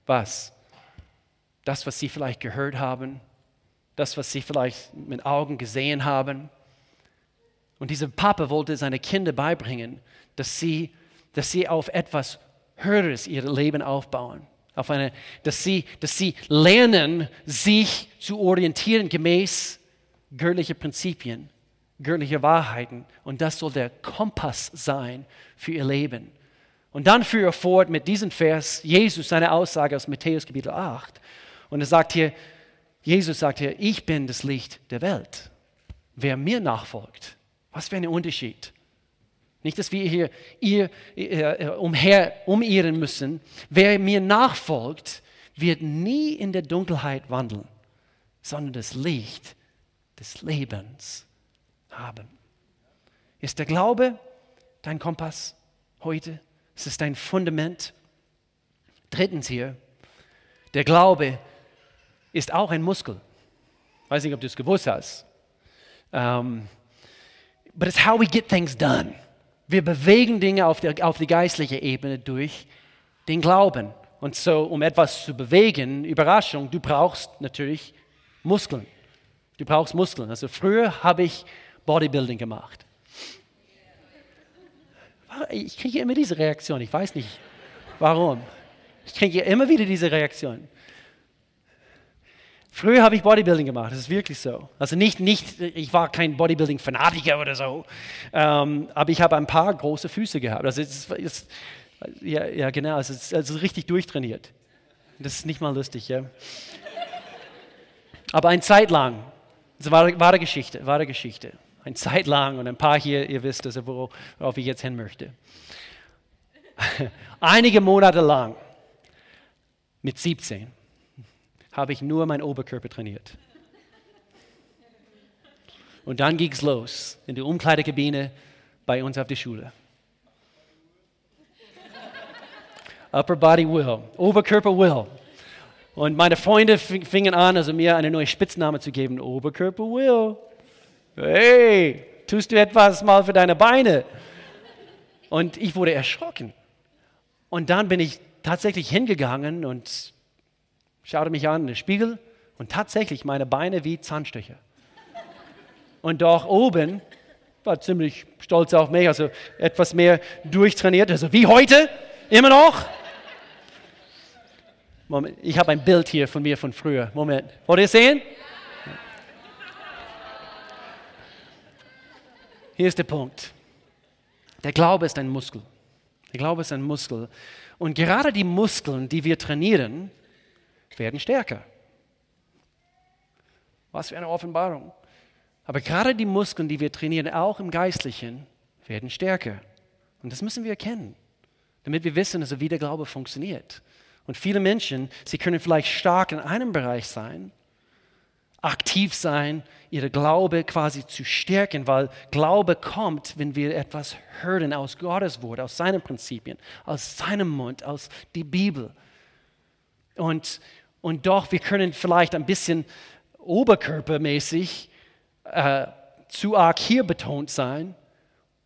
Was? Das, was sie vielleicht gehört haben, das, was sie vielleicht mit Augen gesehen haben. Und dieser Papa wollte seine Kinder beibringen, dass sie, dass sie auf etwas Höheres ihr Leben aufbauen. Auf eine, dass, sie, dass sie lernen, sich zu orientieren gemäß göttlicher Prinzipien göttliche Wahrheiten. Und das soll der Kompass sein für ihr Leben. Und dann führe er fort mit diesem Vers, Jesus, seine Aussage aus Matthäus Kapitel 8. Und er sagt hier, Jesus sagt hier, ich bin das Licht der Welt. Wer mir nachfolgt, was für ein Unterschied. Nicht, dass wir hier ihr, äh, umher, umirren müssen. Wer mir nachfolgt, wird nie in der Dunkelheit wandeln, sondern das Licht des Lebens haben. Ist der Glaube dein Kompass heute? Es ist dein Fundament. Drittens hier, der Glaube ist auch ein Muskel. Ich weiß nicht, ob du es gewusst hast. Um, but it's how we get things done. Wir bewegen Dinge auf, der, auf die geistliche Ebene durch den Glauben. Und so, um etwas zu bewegen, Überraschung, du brauchst natürlich Muskeln. Du brauchst Muskeln. Also früher habe ich Bodybuilding gemacht. Ich kriege immer diese Reaktion, ich weiß nicht warum. Ich kriege immer wieder diese Reaktion. Früher habe ich Bodybuilding gemacht, das ist wirklich so. Also nicht, nicht ich war kein Bodybuilding-Fanatiker oder so, ähm, aber ich habe ein paar große Füße gehabt. Also es ist, ja, ja, genau, es ist, es ist richtig durchtrainiert. Das ist nicht mal lustig, ja. Aber eine Zeit lang, das war wahre Geschichte, wahre Geschichte eine Zeit lang und ein paar hier, ihr wisst, also worauf ich jetzt hin möchte. Einige Monate lang, mit 17, habe ich nur meinen Oberkörper trainiert. Und dann ging es los in der Umkleidekabine bei uns auf der Schule. Upper Body Will, Oberkörper Will. Und meine Freunde fingen an, also mir eine neue Spitzname zu geben, Oberkörper Will. Hey, tust du etwas mal für deine Beine? Und ich wurde erschrocken. Und dann bin ich tatsächlich hingegangen und schaute mich an in den Spiegel und tatsächlich meine Beine wie Zahnstöcher. Und doch oben war ziemlich stolz auf mich, also etwas mehr durchtrainiert, also wie heute, immer noch. Moment, ich habe ein Bild hier von mir von früher. Moment, wollt ihr sehen? Hier ist der Punkt. Der Glaube ist ein Muskel. Der Glaube ist ein Muskel. Und gerade die Muskeln, die wir trainieren, werden stärker. Was für eine Offenbarung. Aber gerade die Muskeln, die wir trainieren, auch im Geistlichen, werden stärker. Und das müssen wir erkennen, damit wir wissen, wie der Glaube funktioniert. Und viele Menschen, sie können vielleicht stark in einem Bereich sein, aktiv sein, ihre Glaube quasi zu stärken, weil Glaube kommt, wenn wir etwas hören aus Gottes Wort, aus seinen Prinzipien, aus seinem Mund, aus der Bibel. Und, und doch, wir können vielleicht ein bisschen oberkörpermäßig äh, zu arg hier betont sein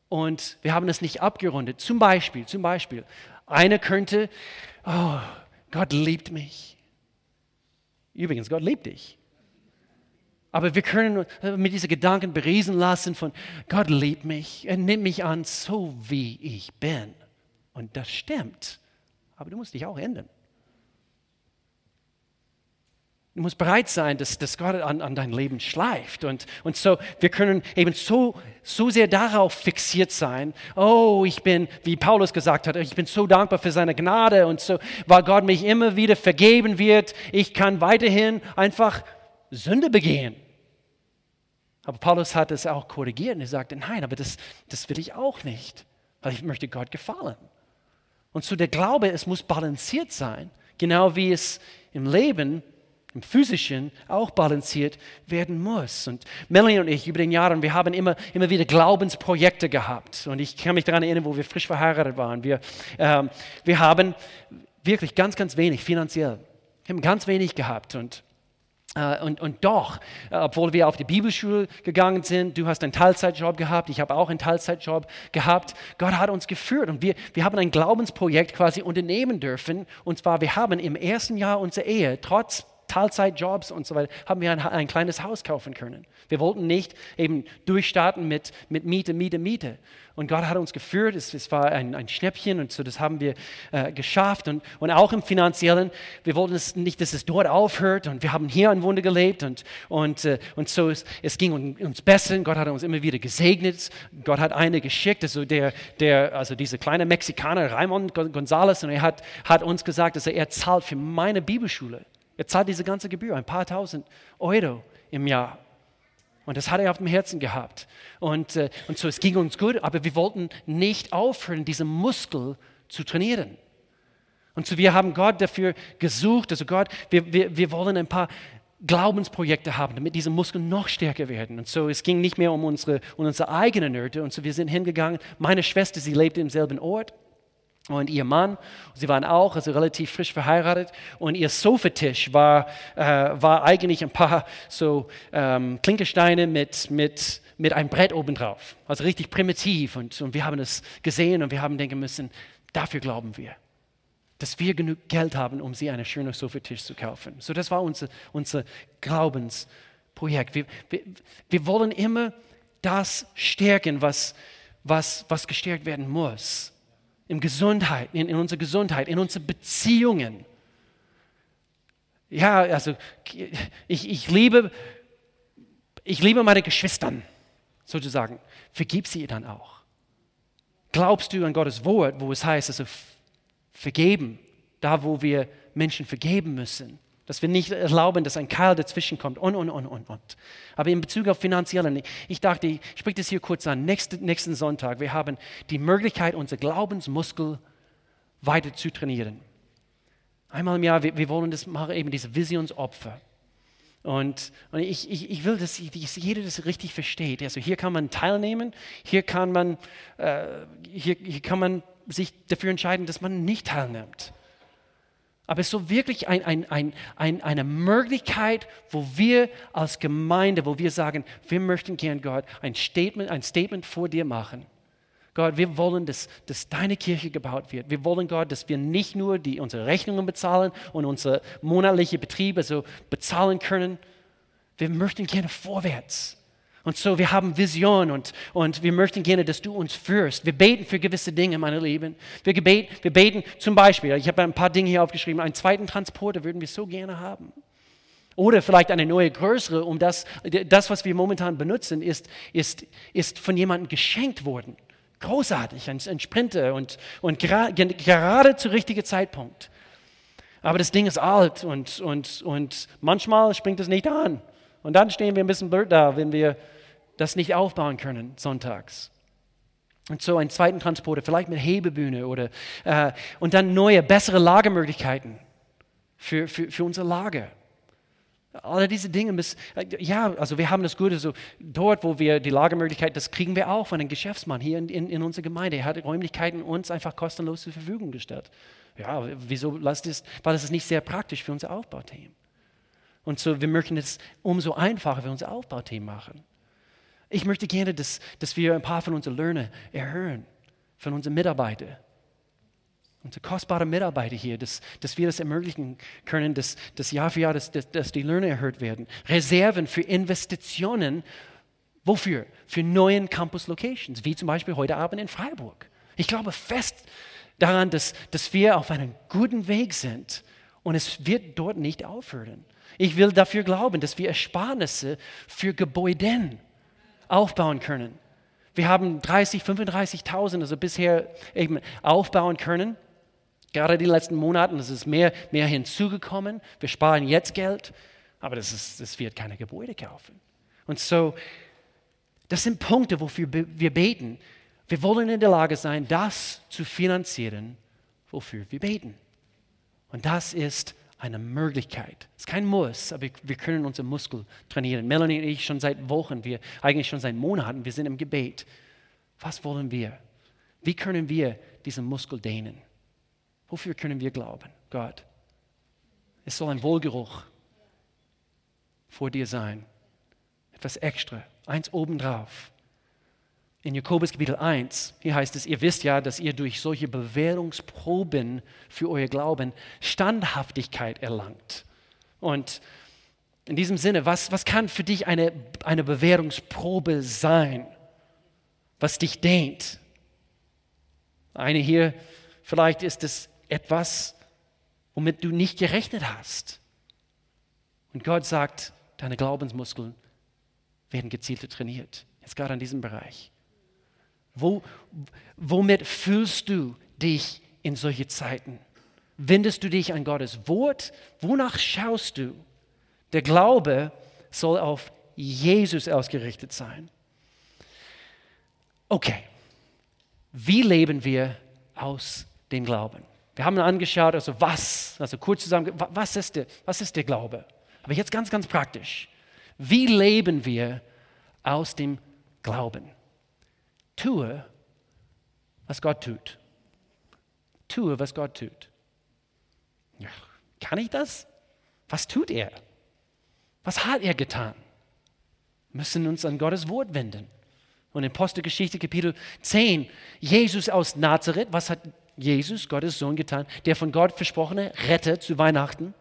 und wir haben es nicht abgerundet. Zum Beispiel, zum Beispiel, einer könnte, oh, Gott liebt mich. Übrigens, Gott liebt dich. Aber wir können mit diesen Gedanken beriesen lassen von, Gott liebt mich, er nimmt mich an, so wie ich bin. Und das stimmt. Aber du musst dich auch ändern. Du musst bereit sein, dass, dass Gott an, an dein Leben schleift. Und, und so, wir können eben so, so sehr darauf fixiert sein. Oh, ich bin, wie Paulus gesagt hat, ich bin so dankbar für seine Gnade und so, weil Gott mich immer wieder vergeben wird. Ich kann weiterhin einfach Sünde begehen. Aber Paulus hat es auch korrigiert und er sagte, nein, aber das, das will ich auch nicht, weil ich möchte Gott gefallen. Und so der Glaube, es muss balanciert sein, genau wie es im Leben im physischen auch balanciert werden muss. Und Melanie und ich über den Jahren, wir haben immer, immer wieder Glaubensprojekte gehabt. Und ich kann mich daran erinnern, wo wir frisch verheiratet waren. Wir, ähm, wir haben wirklich ganz, ganz wenig finanziell. Wir haben ganz wenig gehabt. Und äh, und, und, doch, äh, obwohl wir auf die Bibelschule gegangen sind, du hast einen Teilzeitjob gehabt, ich habe auch einen Teilzeitjob gehabt, Gott hat uns geführt und wir, wir haben ein Glaubensprojekt quasi unternehmen dürfen. Und zwar, wir haben im ersten Jahr unserer Ehe, trotz Teilzeitjobs und so weiter, haben wir ein, ein, kleines Haus kaufen können. Wir wollten nicht eben durchstarten mit, mit Miete, Miete, Miete. Und Gott hat uns geführt, es, es war ein, ein, Schnäppchen und so, das haben wir äh, geschafft. Und, und auch im Finanziellen, wir wollten es nicht, dass es dort aufhört und wir haben hier ein Wunder gelebt und, und, äh, und so, es, es ging uns besser. Gott hat uns immer wieder gesegnet. Gott hat eine geschickt, also, der, der, also dieser kleine Mexikaner, Raymond González, und er hat, hat uns gesagt, dass er, er zahlt für meine Bibelschule. Er zahlt diese ganze Gebühr, ein paar tausend Euro im Jahr. Und das hat er auf dem Herzen gehabt. Und, äh, und so, es ging uns gut, aber wir wollten nicht aufhören, diesen Muskel zu trainieren. Und so, wir haben Gott dafür gesucht, also Gott, wir, wir, wir wollen ein paar Glaubensprojekte haben, damit diese Muskeln noch stärker werden. Und so, es ging nicht mehr um unsere, um unsere eigenen Nöte. Und so, wir sind hingegangen. Meine Schwester, sie lebte im selben Ort und ihr Mann, sie waren auch also relativ frisch verheiratet und ihr Sofatisch war, äh, war eigentlich ein paar so ähm, Klinkersteine mit, mit, mit einem Brett obendrauf. Also richtig primitiv und, und wir haben es gesehen und wir haben denken müssen, dafür glauben wir, dass wir genug Geld haben, um sie einen schönen Sofatisch zu kaufen. So das war unser, unser Glaubensprojekt. Wir, wir, wir wollen immer das stärken, was, was, was gestärkt werden muss in Gesundheit, in, in unserer Gesundheit, in unseren Beziehungen. Ja, also ich, ich, liebe, ich liebe meine Geschwistern, sozusagen. Vergib sie dann auch. Glaubst du an Gottes Wort, wo es heißt, also vergeben, da wo wir Menschen vergeben müssen? Dass wir nicht erlauben, dass ein Keil dazwischen kommt und, und, und, und, und. Aber in Bezug auf Finanziellen, ich dachte, ich spreche das hier kurz an, nächsten, nächsten Sonntag, wir haben die Möglichkeit, unser Glaubensmuskel weiter zu trainieren. Einmal im Jahr, wir, wir wollen das machen, eben diese Visionsopfer. Und, und ich, ich, ich, will, dass, jeder das richtig versteht. Also hier kann man teilnehmen, hier kann man, äh, hier, hier kann man sich dafür entscheiden, dass man nicht teilnimmt. Aber es ist so wirklich ein, ein, ein, ein, eine Möglichkeit, wo wir als Gemeinde, wo wir sagen, wir möchten gern Gott ein Statement, ein Statement vor dir machen. Gott, wir wollen, dass, dass deine Kirche gebaut wird. Wir wollen, Gott, dass wir nicht nur die, unsere Rechnungen bezahlen und unsere monatliche Betriebe so bezahlen können. Wir möchten gerne vorwärts. Und so, wir haben Vision und, und wir möchten gerne, dass du uns führst. Wir beten für gewisse Dinge, meine Lieben. Wir, gebeten, wir beten zum Beispiel, ich habe ein paar Dinge hier aufgeschrieben, einen zweiten Transporter würden wir so gerne haben. Oder vielleicht eine neue größere, um das, das was wir momentan benutzen, ist, ist, ist von jemandem geschenkt worden. Großartig, ein, ein Sprinter und, und gra, gerade zu richtigen Zeitpunkt. Aber das Ding ist alt und, und, und manchmal springt es nicht an. Und dann stehen wir ein bisschen blöd da, wenn wir das nicht aufbauen können sonntags. Und so einen zweiten Transporter, vielleicht mit Hebebühne oder äh, und dann neue, bessere Lagermöglichkeiten für, für, für unser Lager. Alle diese Dinge müssen, äh, ja, also wir haben das Gute, so dort, wo wir die Lagermöglichkeit, das kriegen wir auch von einem Geschäftsmann hier in, in, in unserer Gemeinde. Er hat Räumlichkeiten uns einfach kostenlos zur Verfügung gestellt. Ja, wieso lasst es, weil es ist nicht sehr praktisch für unser Aufbauteam. Und so, wir möchten es umso einfacher für unser Aufbauteam machen. Ich möchte gerne, dass, dass wir ein paar von unseren Löhnen erhöhen, von unseren Mitarbeitern. Unsere kostbaren Mitarbeiter hier, dass, dass wir das ermöglichen können, dass, dass Jahr für Jahr dass, dass, dass die Löhne erhöht werden. Reserven für Investitionen, wofür? Für neuen Campus-Locations, wie zum Beispiel heute Abend in Freiburg. Ich glaube fest daran, dass, dass wir auf einem guten Weg sind und es wird dort nicht aufhören. Ich will dafür glauben, dass wir Ersparnisse für Gebäuden aufbauen können. Wir haben 30, 35.000 also bisher eben aufbauen können. Gerade die letzten Monate, es ist mehr, mehr hinzugekommen. Wir sparen jetzt Geld, aber das, das wird keine Gebäude kaufen. Und so, das sind Punkte, wofür wir beten. Wir wollen in der Lage sein, das zu finanzieren, wofür wir beten. Und das ist eine Möglichkeit. Es ist kein Muss, aber wir können unsere Muskel trainieren. Melanie und ich schon seit Wochen, wir eigentlich schon seit Monaten, wir sind im Gebet. Was wollen wir? Wie können wir diesen Muskel dehnen? Wofür können wir glauben? Gott. Es soll ein Wohlgeruch vor dir sein. Etwas extra, eins obendrauf in Jakobus Kapitel 1, hier heißt es, ihr wisst ja, dass ihr durch solche Bewährungsproben für euer Glauben Standhaftigkeit erlangt. Und in diesem Sinne, was, was kann für dich eine, eine Bewährungsprobe sein, was dich dehnt? Eine hier, vielleicht ist es etwas, womit du nicht gerechnet hast. Und Gott sagt, deine Glaubensmuskeln werden gezielt trainiert. Jetzt gerade in diesem Bereich. Wo, womit fühlst du dich in solche Zeiten? Wendest du dich an Gottes Wort? Wonach schaust du? Der Glaube soll auf Jesus ausgerichtet sein. Okay, wie leben wir aus dem Glauben? Wir haben angeschaut, also was, also kurz zusammen, was ist der, was ist der Glaube? Aber jetzt ganz, ganz praktisch. Wie leben wir aus dem Glauben? Tue, was Gott tut. Tue, was Gott tut. Ja, kann ich das? Was tut er? Was hat er getan? Wir müssen uns an Gottes Wort wenden. Und in Apostelgeschichte Kapitel 10, Jesus aus Nazareth, was hat Jesus, Gottes Sohn, getan? Der von Gott versprochene Retter zu Weihnachten,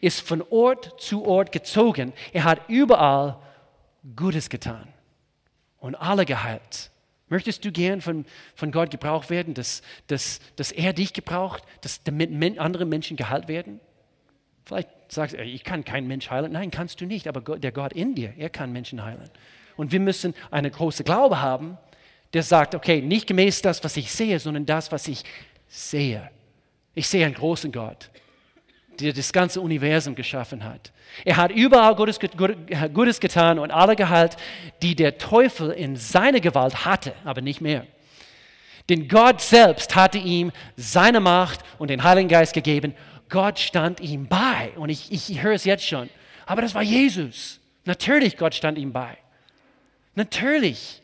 ist von Ort zu Ort gezogen. Er hat überall Gutes getan und alle geheilt. Möchtest du gern von, von Gott gebraucht werden, dass, dass, dass er dich gebraucht, dass damit andere Menschen geheilt werden? Vielleicht sagst du, ich kann keinen Mensch heilen. Nein, kannst du nicht, aber der Gott in dir, er kann Menschen heilen. Und wir müssen eine große Glaube haben, der sagt, okay, nicht gemäß das, was ich sehe, sondern das, was ich sehe. Ich sehe einen großen Gott der das ganze Universum geschaffen hat. Er hat überall Gutes, Gutes getan und alle geheilt, die der Teufel in seiner Gewalt hatte, aber nicht mehr. Denn Gott selbst hatte ihm seine Macht und den Heiligen Geist gegeben. Gott stand ihm bei. Und ich, ich höre es jetzt schon. Aber das war Jesus. Natürlich, Gott stand ihm bei. Natürlich.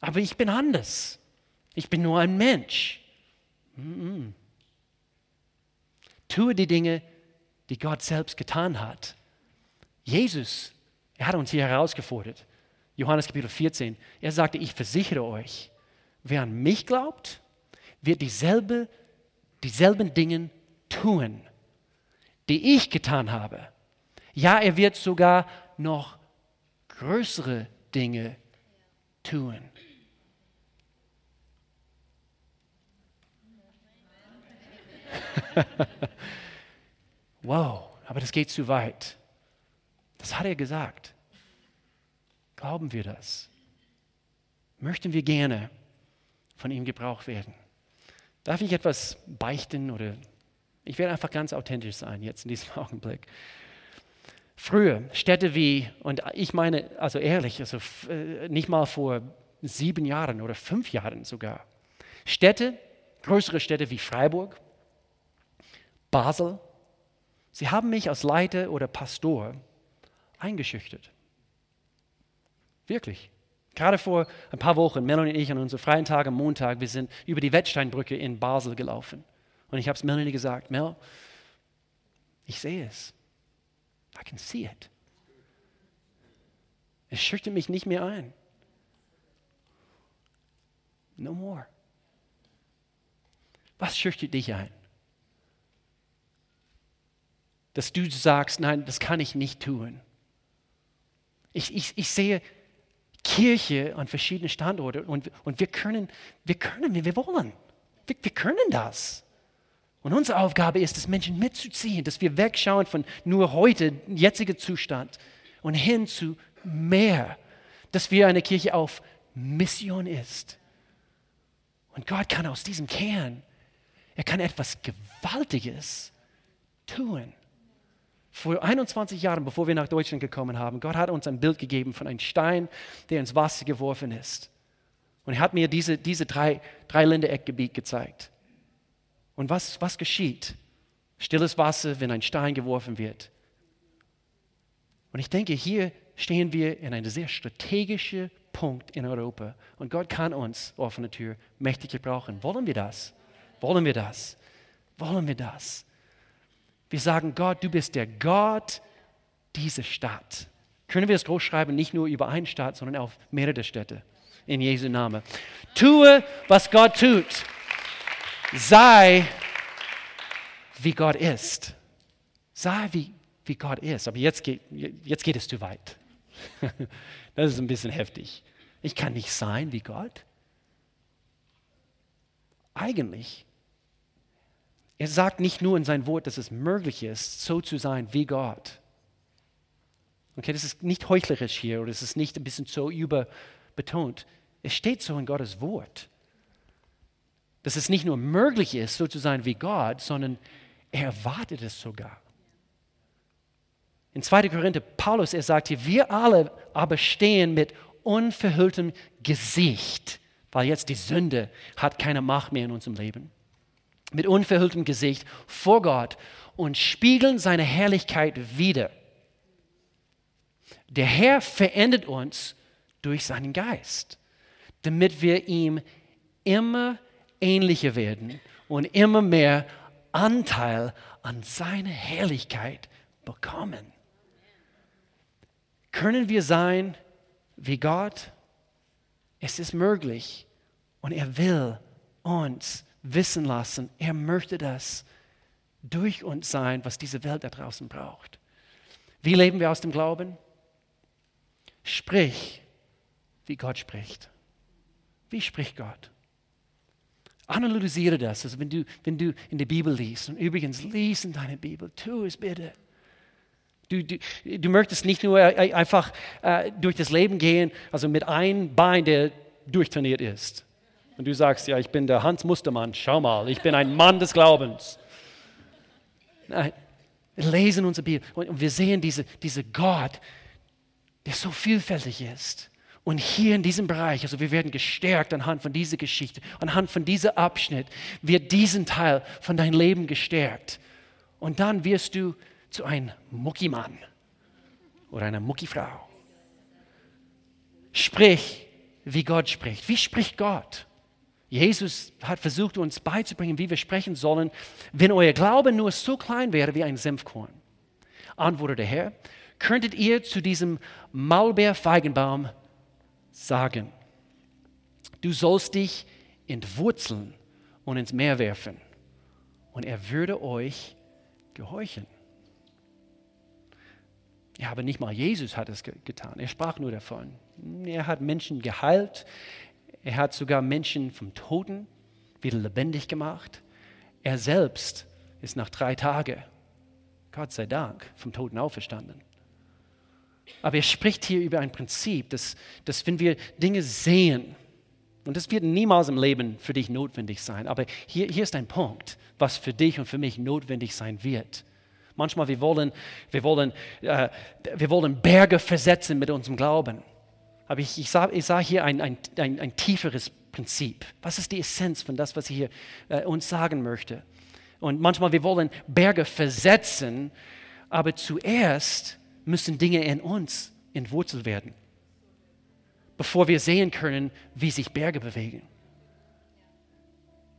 Aber ich bin anders. Ich bin nur ein Mensch. Mm -mm. Tue die Dinge, die Gott selbst getan hat. Jesus, er hat uns hier herausgefordert. Johannes Kapitel 14. Er sagte, ich versichere euch, wer an mich glaubt, wird dieselbe, dieselben Dinge tun, die ich getan habe. Ja, er wird sogar noch größere Dinge tun. wow, aber das geht zu weit. Das hat er gesagt. Glauben wir das? Möchten wir gerne von ihm gebraucht werden. Darf ich etwas beichten oder ich werde einfach ganz authentisch sein jetzt in diesem Augenblick. Früher Städte wie, und ich meine, also ehrlich, also äh, nicht mal vor sieben Jahren oder fünf Jahren sogar, Städte, größere Städte wie Freiburg, Basel, sie haben mich als Leiter oder Pastor eingeschüchtert. Wirklich. Gerade vor ein paar Wochen, Melanie und ich an unserem freien Tag am Montag, wir sind über die Wettsteinbrücke in Basel gelaufen. Und ich habe es Melanie gesagt, Mel, ich sehe es. I can see it. Es schüchtert mich nicht mehr ein. No more. Was schüchtert dich ein? Dass du sagst, nein, das kann ich nicht tun. Ich, ich, ich sehe Kirche an verschiedenen Standorten und, und wir können, wir können, wie wir wollen. Wir, wir können das. Und unsere Aufgabe ist es, Menschen mitzuziehen, dass wir wegschauen von nur heute, jetziger Zustand und hin zu mehr, dass wir eine Kirche auf Mission ist. Und Gott kann aus diesem Kern, er kann etwas Gewaltiges tun. Vor 21 Jahren, bevor wir nach Deutschland gekommen haben, Gott hat uns ein Bild gegeben von einem Stein, der ins Wasser geworfen ist. Und er hat mir diese, diese drei, drei Ländereckgebiet gezeigt. Und was, was geschieht? Stilles Wasser, wenn ein Stein geworfen wird. Und ich denke, hier stehen wir in einem sehr strategischen Punkt in Europa. Und Gott kann uns, offene Tür, mächtig gebrauchen. Wollen wir das? Wollen wir das? Wollen wir das? Wir sagen, Gott, du bist der Gott dieser Stadt. Können wir es groß schreiben, nicht nur über eine Stadt, sondern auf mehrere Städte. In Jesu Namen. Tue, was Gott tut sei, wie Gott ist. Sei, wie, wie Gott ist. Aber jetzt geht, jetzt geht es zu weit. Das ist ein bisschen heftig. Ich kann nicht sein wie Gott. Eigentlich. Er sagt nicht nur in sein Wort, dass es möglich ist, so zu sein wie Gott. Okay, das ist nicht heuchlerisch hier oder es ist nicht ein bisschen so überbetont. Es steht so in Gottes Wort dass es nicht nur möglich ist, so zu sein wie Gott, sondern er erwartet es sogar. In 2. Korinther, Paulus, er sagt hier, wir alle aber stehen mit unverhülltem Gesicht, weil jetzt die Sünde hat keine Macht mehr in unserem Leben. Mit unverhülltem Gesicht vor Gott und spiegeln seine Herrlichkeit wider. Der Herr verändert uns durch seinen Geist, damit wir ihm immer ähnlicher werden und immer mehr Anteil an seiner Herrlichkeit bekommen. Können wir sein wie Gott? Es ist möglich und er will uns wissen lassen, er möchte das durch uns sein, was diese Welt da draußen braucht. Wie leben wir aus dem Glauben? Sprich, wie Gott spricht. Wie spricht Gott? Analysiere das, also wenn du, wenn du in der Bibel liest. Und übrigens, lies in deiner Bibel, tu es bitte. Du, du, du möchtest nicht nur äh, einfach äh, durch das Leben gehen, also mit einem Bein, der durchtrainiert ist. Und du sagst, ja, ich bin der Hans Mustermann, schau mal, ich bin ein Mann des Glaubens. Nein, wir lesen unsere Bibel und wir sehen diese, diese Gott, der so vielfältig ist. Und hier in diesem Bereich, also wir werden gestärkt anhand von dieser Geschichte, anhand von diesem Abschnitt, wird diesen Teil von deinem Leben gestärkt. Und dann wirst du zu einem Muckimann oder einer Muckifrau. Sprich, wie Gott spricht. Wie spricht Gott? Jesus hat versucht, uns beizubringen, wie wir sprechen sollen, wenn euer Glaube nur so klein wäre wie ein Senfkorn. Antwortete der Herr, könntet ihr zu diesem Maulbeerfeigenbaum sagen, du sollst dich entwurzeln und ins Meer werfen und er würde euch gehorchen. Ja, aber nicht mal Jesus hat es getan. Er sprach nur davon. Er hat Menschen geheilt. Er hat sogar Menschen vom Toten wieder lebendig gemacht. Er selbst ist nach drei Tagen, Gott sei Dank, vom Toten auferstanden. Aber er spricht hier über ein Prinzip, dass, dass wenn wir Dinge sehen, Und das wird niemals im Leben für dich notwendig sein. Aber hier, hier ist ein Punkt, was für dich und für mich notwendig sein wird. Manchmal wir wollen wir wollen, äh, wir wollen Berge versetzen mit unserem Glauben. Aber ich, ich, sah, ich sah hier ein, ein, ein, ein tieferes Prinzip. Was ist die Essenz von das, was ich hier äh, uns sagen möchte? Und manchmal wir wollen Berge versetzen, aber zuerst müssen Dinge in uns entwurzelt werden, bevor wir sehen können, wie sich Berge bewegen.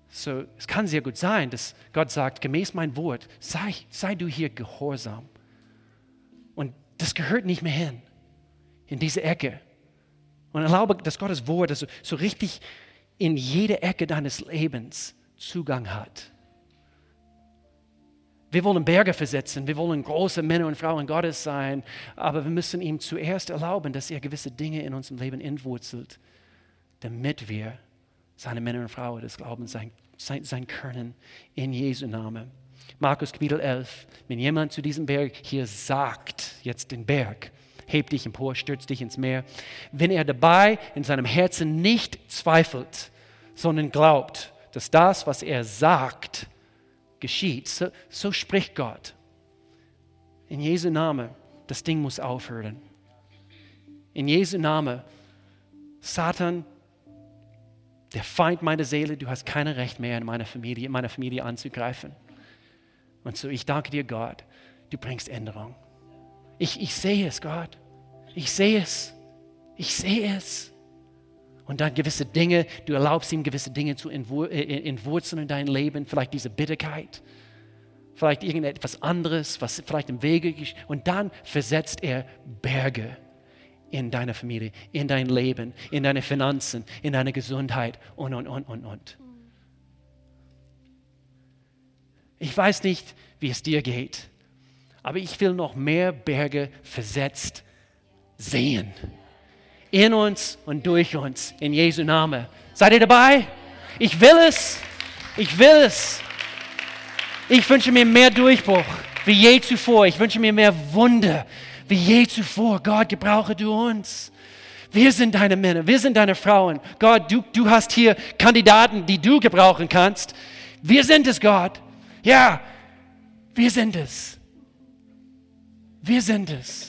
So, es kann sehr gut sein, dass Gott sagt, gemäß mein Wort, sei, sei du hier gehorsam. Und das gehört nicht mehr hin, in diese Ecke. Und erlaube, dass Gottes Wort so, so richtig in jede Ecke deines Lebens Zugang hat. Wir wollen Berge versetzen, wir wollen große Männer und Frauen Gottes sein, aber wir müssen ihm zuerst erlauben, dass er gewisse Dinge in unserem Leben entwurzelt, damit wir seine Männer und Frauen des Glaubens sein, sein, sein können, in Jesu Namen. Markus Kapitel 11, wenn jemand zu diesem Berg hier sagt, jetzt den Berg, heb dich empor, stürz dich ins Meer, wenn er dabei in seinem Herzen nicht zweifelt, sondern glaubt, dass das, was er sagt, geschieht. So, so spricht Gott. In Jesu Namen, das Ding muss aufhören. In Jesu Namen, Satan, der Feind meiner Seele, du hast kein Recht mehr in meiner Familie, in meiner Familie anzugreifen. Und so, ich danke dir, Gott, du bringst Änderung. Ich, ich sehe es, Gott. Ich sehe es. Ich sehe es und dann gewisse Dinge, du erlaubst ihm gewisse Dinge zu äh, äh, entwurzeln in dein Leben, vielleicht diese Bitterkeit, vielleicht irgendetwas anderes, was vielleicht im Wege ist. Und dann versetzt er Berge in deiner Familie, in dein Leben, in deine Finanzen, in deine Gesundheit und, und, und, und, und. Ich weiß nicht, wie es dir geht, aber ich will noch mehr Berge versetzt sehen in uns und durch uns. In Jesu Namen. Seid ihr dabei? Ich will es. Ich will es. Ich wünsche mir mehr Durchbruch wie je zuvor. Ich wünsche mir mehr Wunder wie je zuvor. Gott, gebrauche du uns. Wir sind deine Männer, wir sind deine Frauen. Gott, du, du hast hier Kandidaten, die du gebrauchen kannst. Wir sind es, Gott. Ja, wir sind es. Wir sind es.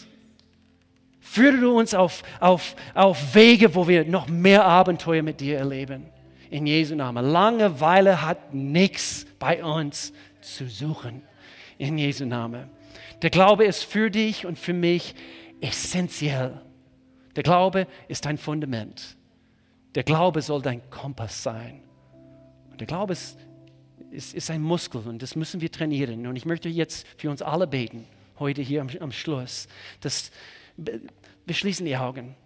Führe du uns auf, auf, auf Wege, wo wir noch mehr Abenteuer mit dir erleben. In Jesu Namen. Langeweile hat nichts bei uns zu suchen. In Jesu Namen. Der Glaube ist für dich und für mich essentiell. Der Glaube ist dein Fundament. Der Glaube soll dein Kompass sein. Und der Glaube ist, ist, ist ein Muskel und das müssen wir trainieren. Und ich möchte jetzt für uns alle beten, heute hier am, am Schluss, dass wir schließen die Augen.